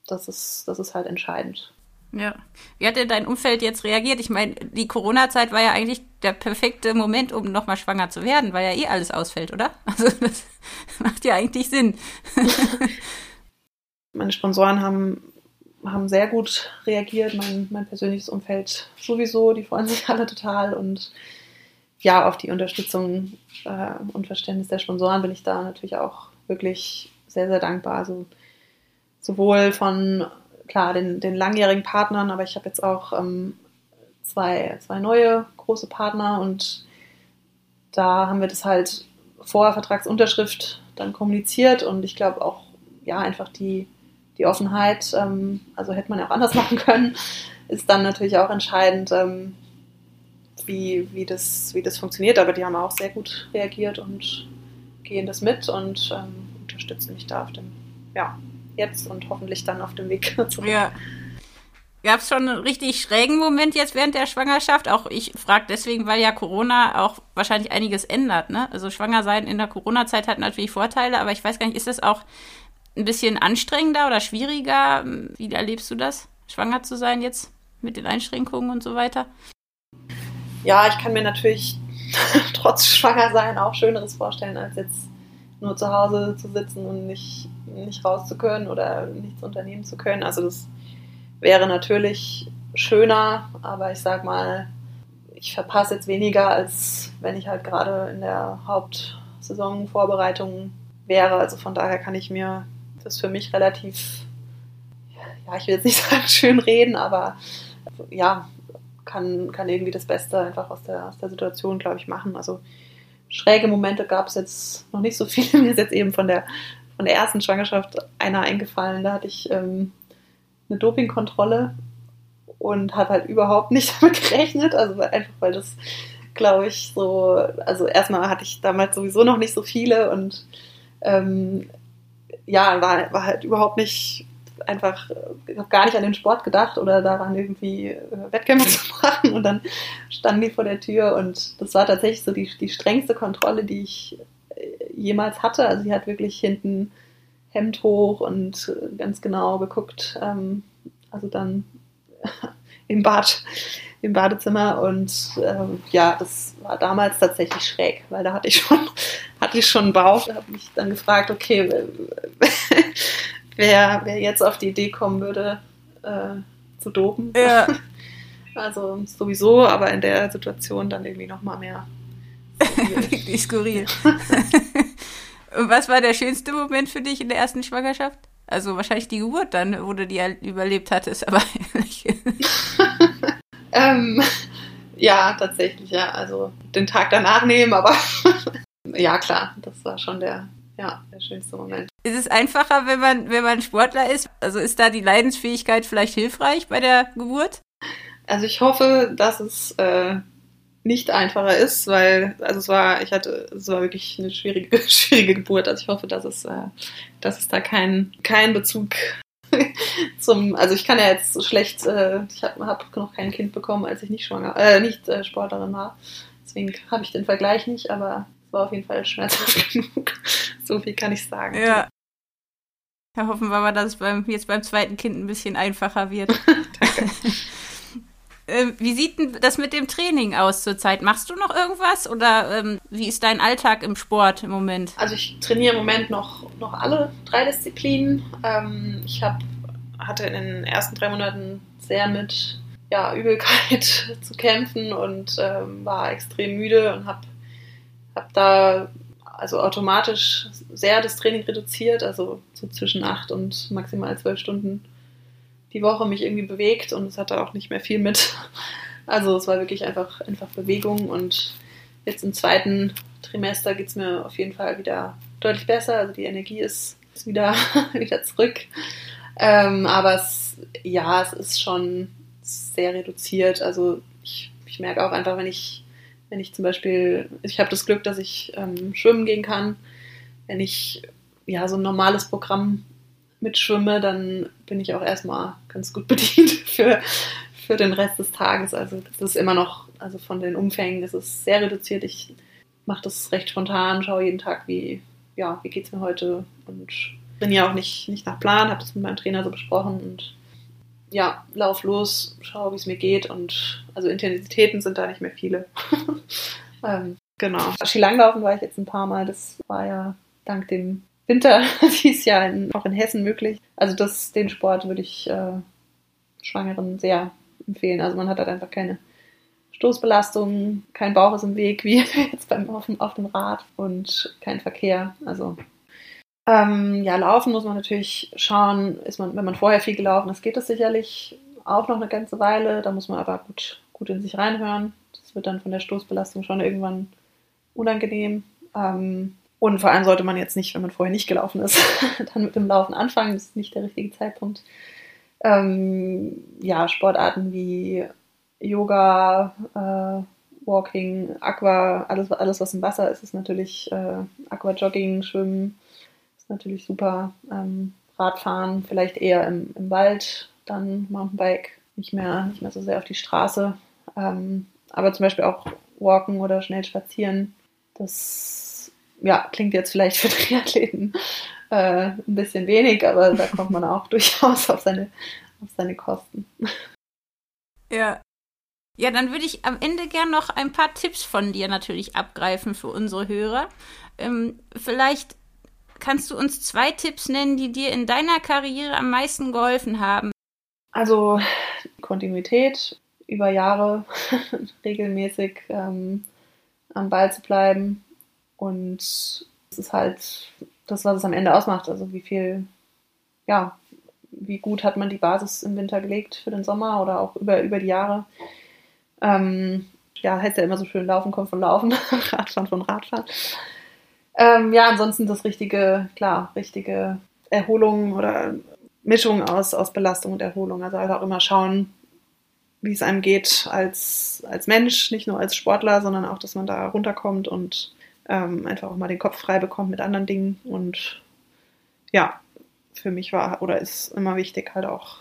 das, ist, das ist halt entscheidend. Ja. Wie hat denn dein Umfeld jetzt reagiert? Ich meine, die Corona-Zeit war ja eigentlich der perfekte Moment, um nochmal schwanger zu werden, weil ja eh alles ausfällt, oder? Also das macht ja eigentlich Sinn. Meine Sponsoren haben haben sehr gut reagiert, mein, mein persönliches Umfeld sowieso, die freuen sich alle total und ja, auf die Unterstützung äh, und Verständnis der Sponsoren bin ich da natürlich auch wirklich sehr, sehr dankbar. Also sowohl von, klar, den, den langjährigen Partnern, aber ich habe jetzt auch ähm, zwei, zwei neue große Partner und da haben wir das halt vor Vertragsunterschrift dann kommuniziert und ich glaube auch, ja, einfach die die Offenheit, ähm, also hätte man ja auch anders machen können, ist dann natürlich auch entscheidend, ähm, wie, wie, das, wie das funktioniert. Aber die haben auch sehr gut reagiert und gehen das mit und ähm, unterstützen mich da auf dem, ja, jetzt und hoffentlich dann auf dem Weg zurück. Ja. Gab es schon einen richtig schrägen Moment jetzt während der Schwangerschaft? Auch ich frage deswegen, weil ja Corona auch wahrscheinlich einiges ändert. Ne? Also schwanger sein in der Corona-Zeit hat natürlich Vorteile, aber ich weiß gar nicht, ist das auch ein bisschen anstrengender oder schwieriger? Wie erlebst du das, schwanger zu sein jetzt mit den Einschränkungen und so weiter? Ja, ich kann mir natürlich trotz Schwangersein auch Schöneres vorstellen, als jetzt nur zu Hause zu sitzen und nicht, nicht raus zu können oder nichts unternehmen zu können. Also das wäre natürlich schöner, aber ich sag mal, ich verpasse jetzt weniger, als wenn ich halt gerade in der Hauptsaisonvorbereitung wäre. Also von daher kann ich mir das für mich relativ, ja, ich will jetzt nicht sagen schön reden, aber ja, kann, kann irgendwie das Beste einfach aus der, aus der Situation, glaube ich, machen. Also schräge Momente gab es jetzt noch nicht so viele. Mir ist jetzt eben von der, von der ersten Schwangerschaft einer eingefallen. Da hatte ich ähm, eine Dopingkontrolle und habe halt überhaupt nicht damit gerechnet. Also einfach, weil das, glaube ich, so, also erstmal hatte ich damals sowieso noch nicht so viele und ähm, ja, war, war halt überhaupt nicht einfach, gar nicht an den Sport gedacht oder daran irgendwie äh, Wettkämpfe zu machen. Und dann standen die vor der Tür und das war tatsächlich so die, die strengste Kontrolle, die ich äh, jemals hatte. Also sie hat wirklich hinten Hemd hoch und ganz genau geguckt, ähm, also dann im Bad, im Badezimmer. Und ähm, ja, das war damals tatsächlich schräg, weil da hatte ich schon, hatte ich schon einen Bauch, habe mich dann gefragt, okay, wer, wer jetzt auf die Idee kommen würde, äh, zu dopen. Ja. Also sowieso, aber in der Situation dann irgendwie nochmal mehr. Wirklich skurril. Und was war der schönste Moment für dich in der ersten Schwangerschaft? Also wahrscheinlich die Geburt dann, wo du die halt überlebt hattest, aber ähm, ja, tatsächlich, ja. Also den Tag danach nehmen, aber ja, klar, das war schon der, ja, der schönste Moment. Ist es einfacher, wenn man, wenn man Sportler ist? Also ist da die Leidensfähigkeit vielleicht hilfreich bei der Geburt? Also ich hoffe, dass es äh, nicht einfacher ist, weil, also es war, ich hatte, es war wirklich eine schwierige, schwierige Geburt. Also ich hoffe, dass es, äh, dass es da keinen kein Bezug zum, also ich kann ja jetzt so schlecht, äh, ich habe hab noch kein Kind bekommen, als ich nicht schwanger, äh, nicht äh, Sportlerin war. Deswegen habe ich den Vergleich nicht, aber war auf jeden Fall schmerzhaft genug. so viel kann ich sagen. Ja. Ja, hoffen wir mal, dass es beim, jetzt beim zweiten Kind ein bisschen einfacher wird. Danke. Ähm, wie sieht denn das mit dem Training aus zurzeit? Machst du noch irgendwas oder ähm, wie ist dein Alltag im Sport im Moment? Also ich trainiere im Moment noch, noch alle drei Disziplinen. Ähm, ich hab, hatte in den ersten drei Monaten sehr mit ja, Übelkeit zu kämpfen und ähm, war extrem müde und habe hab da also automatisch sehr das Training reduziert, also so zwischen acht und maximal zwölf Stunden die Woche mich irgendwie bewegt und es hatte auch nicht mehr viel mit. Also es war wirklich einfach, einfach Bewegung und jetzt im zweiten Trimester geht es mir auf jeden Fall wieder deutlich besser. Also die Energie ist, ist wieder, wieder zurück. Ähm, aber es, ja, es ist schon sehr reduziert. Also ich, ich merke auch einfach, wenn ich, wenn ich zum Beispiel, ich habe das Glück, dass ich ähm, schwimmen gehen kann, wenn ich ja so ein normales Programm mitschwimme, dann bin ich auch erstmal ganz gut bedient für, für den Rest des Tages. Also das ist immer noch, also von den Umfängen ist es sehr reduziert. Ich mache das recht spontan, schaue jeden Tag, wie, ja, wie geht es mir heute und bin ja auch nicht, nicht nach Plan, habe das mit meinem Trainer so besprochen und ja, lauf los, schau, wie es mir geht und also Intensitäten sind da nicht mehr viele. ähm, genau. Skilanglaufen war ich jetzt ein paar Mal, das war ja dank dem Winter dieses Jahr in, auch in Hessen möglich. Also das, den Sport würde ich äh, Schwangeren sehr empfehlen. Also man hat halt einfach keine Stoßbelastung, kein Bauch ist im Weg, wie jetzt beim auf auf dem Rad und kein Verkehr. Also ähm, ja, laufen muss man natürlich schauen, ist man, wenn man vorher viel gelaufen ist, geht das sicherlich auch noch eine ganze Weile. Da muss man aber gut, gut in sich reinhören. Das wird dann von der Stoßbelastung schon irgendwann unangenehm. Ähm, und vor allem sollte man jetzt nicht, wenn man vorher nicht gelaufen ist, dann mit dem Laufen anfangen. Das ist nicht der richtige Zeitpunkt. Ähm, ja, Sportarten wie Yoga, äh, Walking, Aqua, alles, alles was im Wasser ist, ist natürlich äh, Aquajogging, Schwimmen, natürlich super. Ähm, Radfahren, vielleicht eher im, im Wald, dann Mountainbike, nicht mehr, nicht mehr so sehr auf die Straße. Ähm, aber zum Beispiel auch Walken oder schnell spazieren. Das ja, klingt jetzt vielleicht für Triathleten äh, ein bisschen wenig, aber da kommt man auch durchaus auf seine, auf seine Kosten. Ja. Ja, dann würde ich am Ende gern noch ein paar Tipps von dir natürlich abgreifen für unsere Hörer. Ähm, vielleicht kannst du uns zwei Tipps nennen, die dir in deiner Karriere am meisten geholfen haben. Also Kontinuität über Jahre regelmäßig ähm, am Ball zu bleiben. Und es ist halt das, was es am Ende ausmacht. Also wie viel, ja, wie gut hat man die Basis im Winter gelegt für den Sommer oder auch über, über die Jahre. Ähm, ja, heißt ja immer so schön, Laufen kommt von Laufen, Radfahren von Radfahren. Ähm, ja, ansonsten das richtige, klar, richtige Erholung oder Mischung aus, aus Belastung und Erholung. Also halt auch immer schauen, wie es einem geht als, als Mensch, nicht nur als Sportler, sondern auch, dass man da runterkommt und ähm, einfach auch mal den Kopf frei bekommt mit anderen Dingen. Und ja, für mich war oder ist immer wichtig, halt auch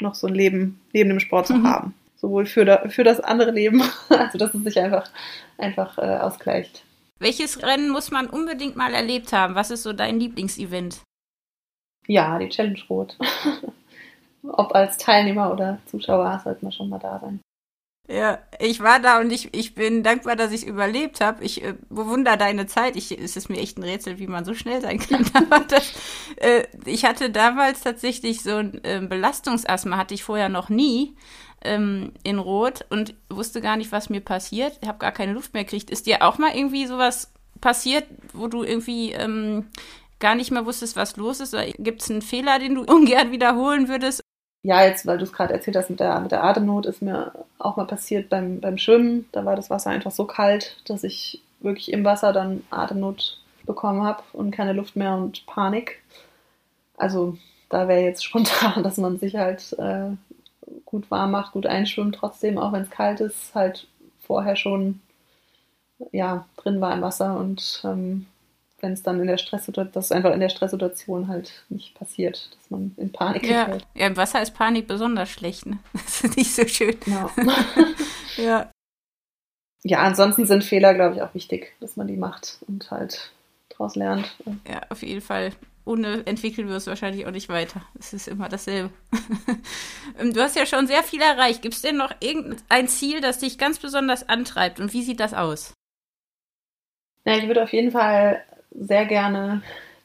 noch so ein Leben neben dem Sport zu mhm. haben. Sowohl für, da, für das andere Leben, also dass es sich einfach, einfach äh, ausgleicht. Welches Rennen muss man unbedingt mal erlebt haben? Was ist so dein Lieblingsevent? Ja, die Challenge Rot. Ob als Teilnehmer oder Zuschauer, sollte man schon mal da sein. Ja, ich war da und ich, ich bin dankbar, dass ich überlebt habe. Ich äh, bewundere deine Zeit. Ich, es ist mir echt ein Rätsel, wie man so schnell sein kann. Aber das, äh, ich hatte damals tatsächlich so ein äh, Belastungsasthma, hatte ich vorher noch nie ähm, in Rot und wusste gar nicht, was mir passiert. Ich habe gar keine Luft mehr gekriegt. Ist dir auch mal irgendwie sowas passiert, wo du irgendwie ähm, gar nicht mehr wusstest, was los ist? Gibt es einen Fehler, den du ungern wiederholen würdest? Ja, jetzt, weil du es gerade erzählt hast mit der, mit der Atemnot, ist mir auch mal passiert beim, beim Schwimmen. Da war das Wasser einfach so kalt, dass ich wirklich im Wasser dann Atemnot bekommen habe und keine Luft mehr und Panik. Also da wäre jetzt spontan, dass man sich halt äh, gut warm macht, gut einschwimmt, trotzdem, auch wenn es kalt ist, halt vorher schon ja, drin war im Wasser und ähm, wenn es dann in der Stresssituation, das einfach in der Stresssituation halt nicht passiert, dass man in Panik ja. gerät. Ja, im Wasser ist Panik besonders schlecht, ne? Das ist nicht so schön. Genau. ja. Ja, ansonsten sind Fehler, glaube ich, auch wichtig, dass man die macht und halt daraus lernt. Ja, auf jeden Fall. Ohne entwickeln wir es wahrscheinlich auch nicht weiter. Es ist immer dasselbe. du hast ja schon sehr viel erreicht. Gibt es denn noch irgendein Ziel, das dich ganz besonders antreibt? Und wie sieht das aus? Ja, ich würde auf jeden Fall sehr gerne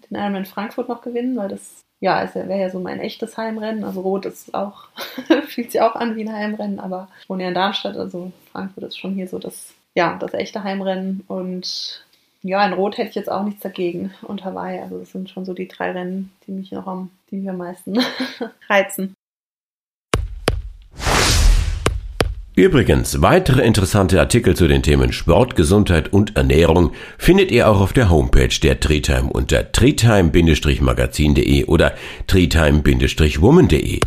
den Ironman Frankfurt noch gewinnen, weil das ja, wäre ja so mein echtes Heimrennen. Also Rot ist auch, fühlt sich auch an wie ein Heimrennen, aber ich wohne ja in Darmstadt, also Frankfurt ist schon hier so das, ja, das echte Heimrennen. Und ja, in Rot hätte ich jetzt auch nichts dagegen und Hawaii. Also das sind schon so die drei Rennen, die mich noch am, die mich am meisten reizen. Übrigens, weitere interessante Artikel zu den Themen Sport, Gesundheit und Ernährung findet ihr auch auf der Homepage der Treetime unter treetime-magazin.de oder treetime-woman.de.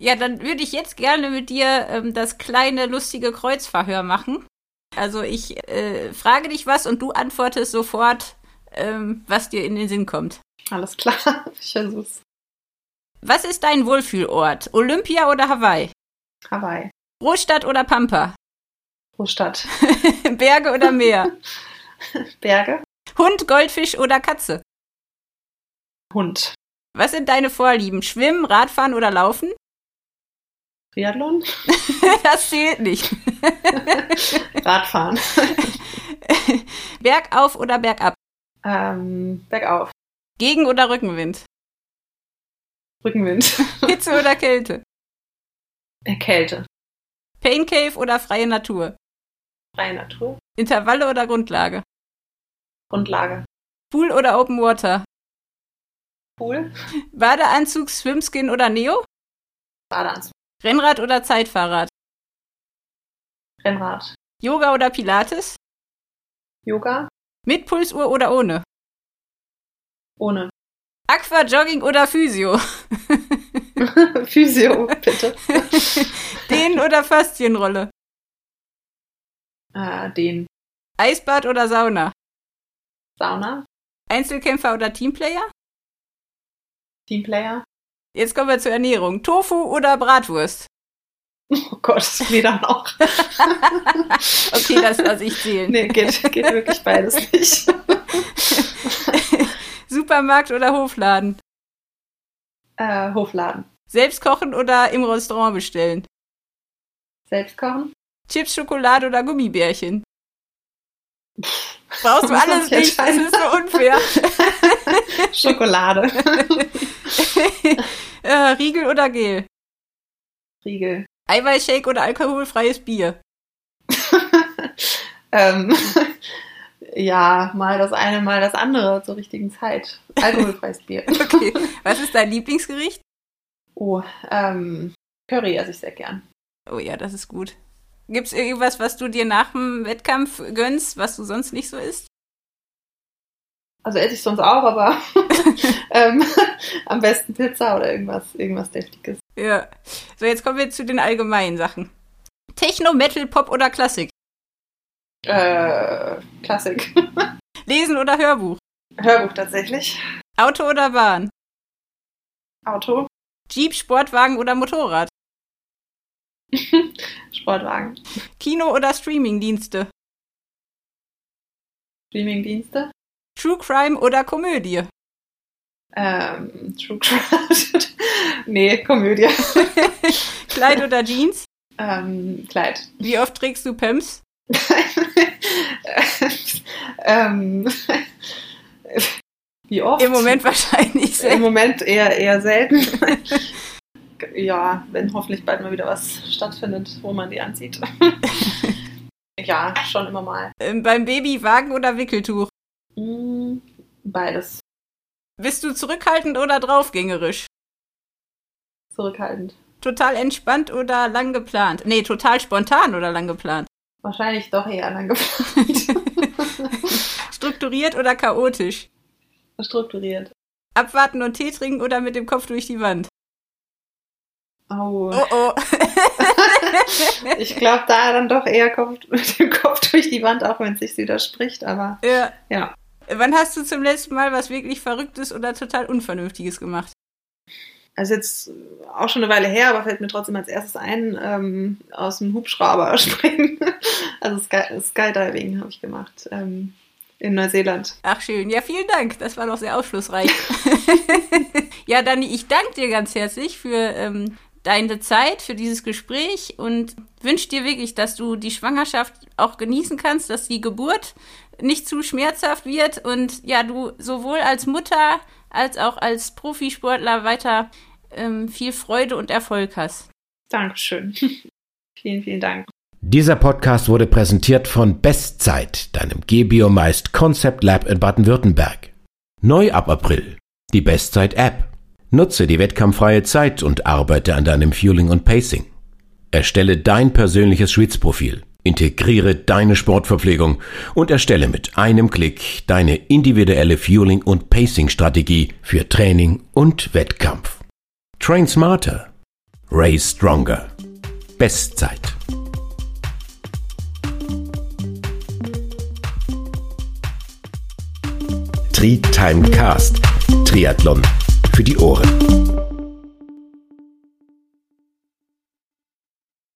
Ja, dann würde ich jetzt gerne mit dir ähm, das kleine lustige Kreuzverhör machen. Also ich äh, frage dich was und du antwortest sofort, ähm, was dir in den Sinn kommt. Alles klar, ich versuch's. Was ist dein Wohlfühlort? Olympia oder Hawaii? Hawaii. Großstadt oder Pampa? Großstadt. Berge oder Meer? Berge. Hund, Goldfisch oder Katze? Hund. Was sind deine Vorlieben? Schwimmen, Radfahren oder Laufen? Triathlon? das zählt nicht. Radfahren. Bergauf oder bergab? Ähm, bergauf. Gegen- oder Rückenwind? Rückenwind. Hitze oder Kälte? Kälte. Pain Cave oder freie Natur? Freie Natur. Intervalle oder Grundlage? Grundlage. Pool oder Open Water? Pool. Badeanzug, Swimskin oder Neo? Badeanzug. Rennrad oder Zeitfahrrad? Rennrad. Yoga oder Pilates? Yoga. Mit Pulsuhr oder ohne? Ohne. Aqua, Jogging oder Physio? Physio, bitte. den oder Faszienrolle? Äh, den. Eisbad oder Sauna? Sauna. Einzelkämpfer oder Teamplayer? Teamplayer. Jetzt kommen wir zur Ernährung. Tofu oder Bratwurst? Oh Gott, weder noch. okay, das lasse ich zählen. Nee, geht, geht wirklich beides nicht. Supermarkt oder Hofladen? Äh, Hofladen. Selbst kochen oder im Restaurant bestellen? Selbst kochen. Chips, Schokolade oder Gummibärchen? Brauchst du alles nicht, das ist so unfair. Schokolade. äh, Riegel oder Gel? Riegel. Eiweißshake oder alkoholfreies Bier? ähm, ja, mal das eine, mal das andere zur richtigen Zeit. Alkoholfreies Bier. okay. Was ist dein Lieblingsgericht? Oh, ähm, Curry esse ich sehr gern. Oh ja, das ist gut. Gibt es irgendwas, was du dir nach dem Wettkampf gönnst, was du sonst nicht so isst? Also esse ich sonst auch, aber ähm, am besten Pizza oder irgendwas, irgendwas Deftiges. Ja. So, jetzt kommen wir zu den allgemeinen Sachen. Techno, Metal, Pop oder Klassik? Äh, Klassik. Lesen oder Hörbuch? Hörbuch tatsächlich. Auto oder Bahn? Auto. Jeep, Sportwagen oder Motorrad? Sportwagen. Kino oder Streamingdienste? Streamingdienste. True Crime oder Komödie? Ähm, True Crime. nee, Komödie. Kleid oder Jeans? Ähm, Kleid. Wie oft trägst du Pumps? ähm, wie oft? Im Moment wahrscheinlich sehr. Im Moment eher, eher selten. ja, wenn hoffentlich bald mal wieder was stattfindet, wo man die anzieht. ja, schon immer mal. Ähm, beim Baby Wagen oder Wickeltuch? Mm, beides. Bist du zurückhaltend oder draufgängerisch? Zurückhaltend. Total entspannt oder lang geplant? Nee, total spontan oder lang geplant? Wahrscheinlich doch eher lang geplant. Strukturiert oder chaotisch? Strukturiert. Abwarten und Tee trinken oder mit dem Kopf durch die Wand? Oh. Oh oh. ich glaube, da dann doch eher Kopf, mit dem Kopf durch die Wand, auch wenn es sich widerspricht, aber ja. ja. Wann hast du zum letzten Mal was wirklich Verrücktes oder total Unvernünftiges gemacht? Also jetzt auch schon eine Weile her, aber fällt mir trotzdem als erstes ein, ähm, aus dem Hubschrauber springen. Also Sky Skydiving habe ich gemacht ähm, in Neuseeland. Ach schön, ja vielen Dank, das war doch sehr aufschlussreich. ja, Dani, ich danke dir ganz herzlich für ähm, deine Zeit, für dieses Gespräch und wünsche dir wirklich, dass du die Schwangerschaft auch genießen kannst, dass die Geburt nicht zu schmerzhaft wird und ja, du sowohl als Mutter als auch als Profisportler weiter ähm, viel Freude und Erfolg hast. Dankeschön. vielen, vielen Dank. Dieser Podcast wurde präsentiert von Bestzeit, deinem Gebiomist Concept Lab in Baden-Württemberg. Neu ab April. Die Bestzeit App. Nutze die wettkampffreie Zeit und arbeite an deinem Fueling und Pacing. Erstelle dein persönliches Schwitzprofil. Integriere deine Sportverpflegung und erstelle mit einem Klick deine individuelle Fueling- und Pacing-Strategie für Training und Wettkampf. Train smarter. Race stronger. Bestzeit. Tri-Time Cast. Triathlon für die Ohren.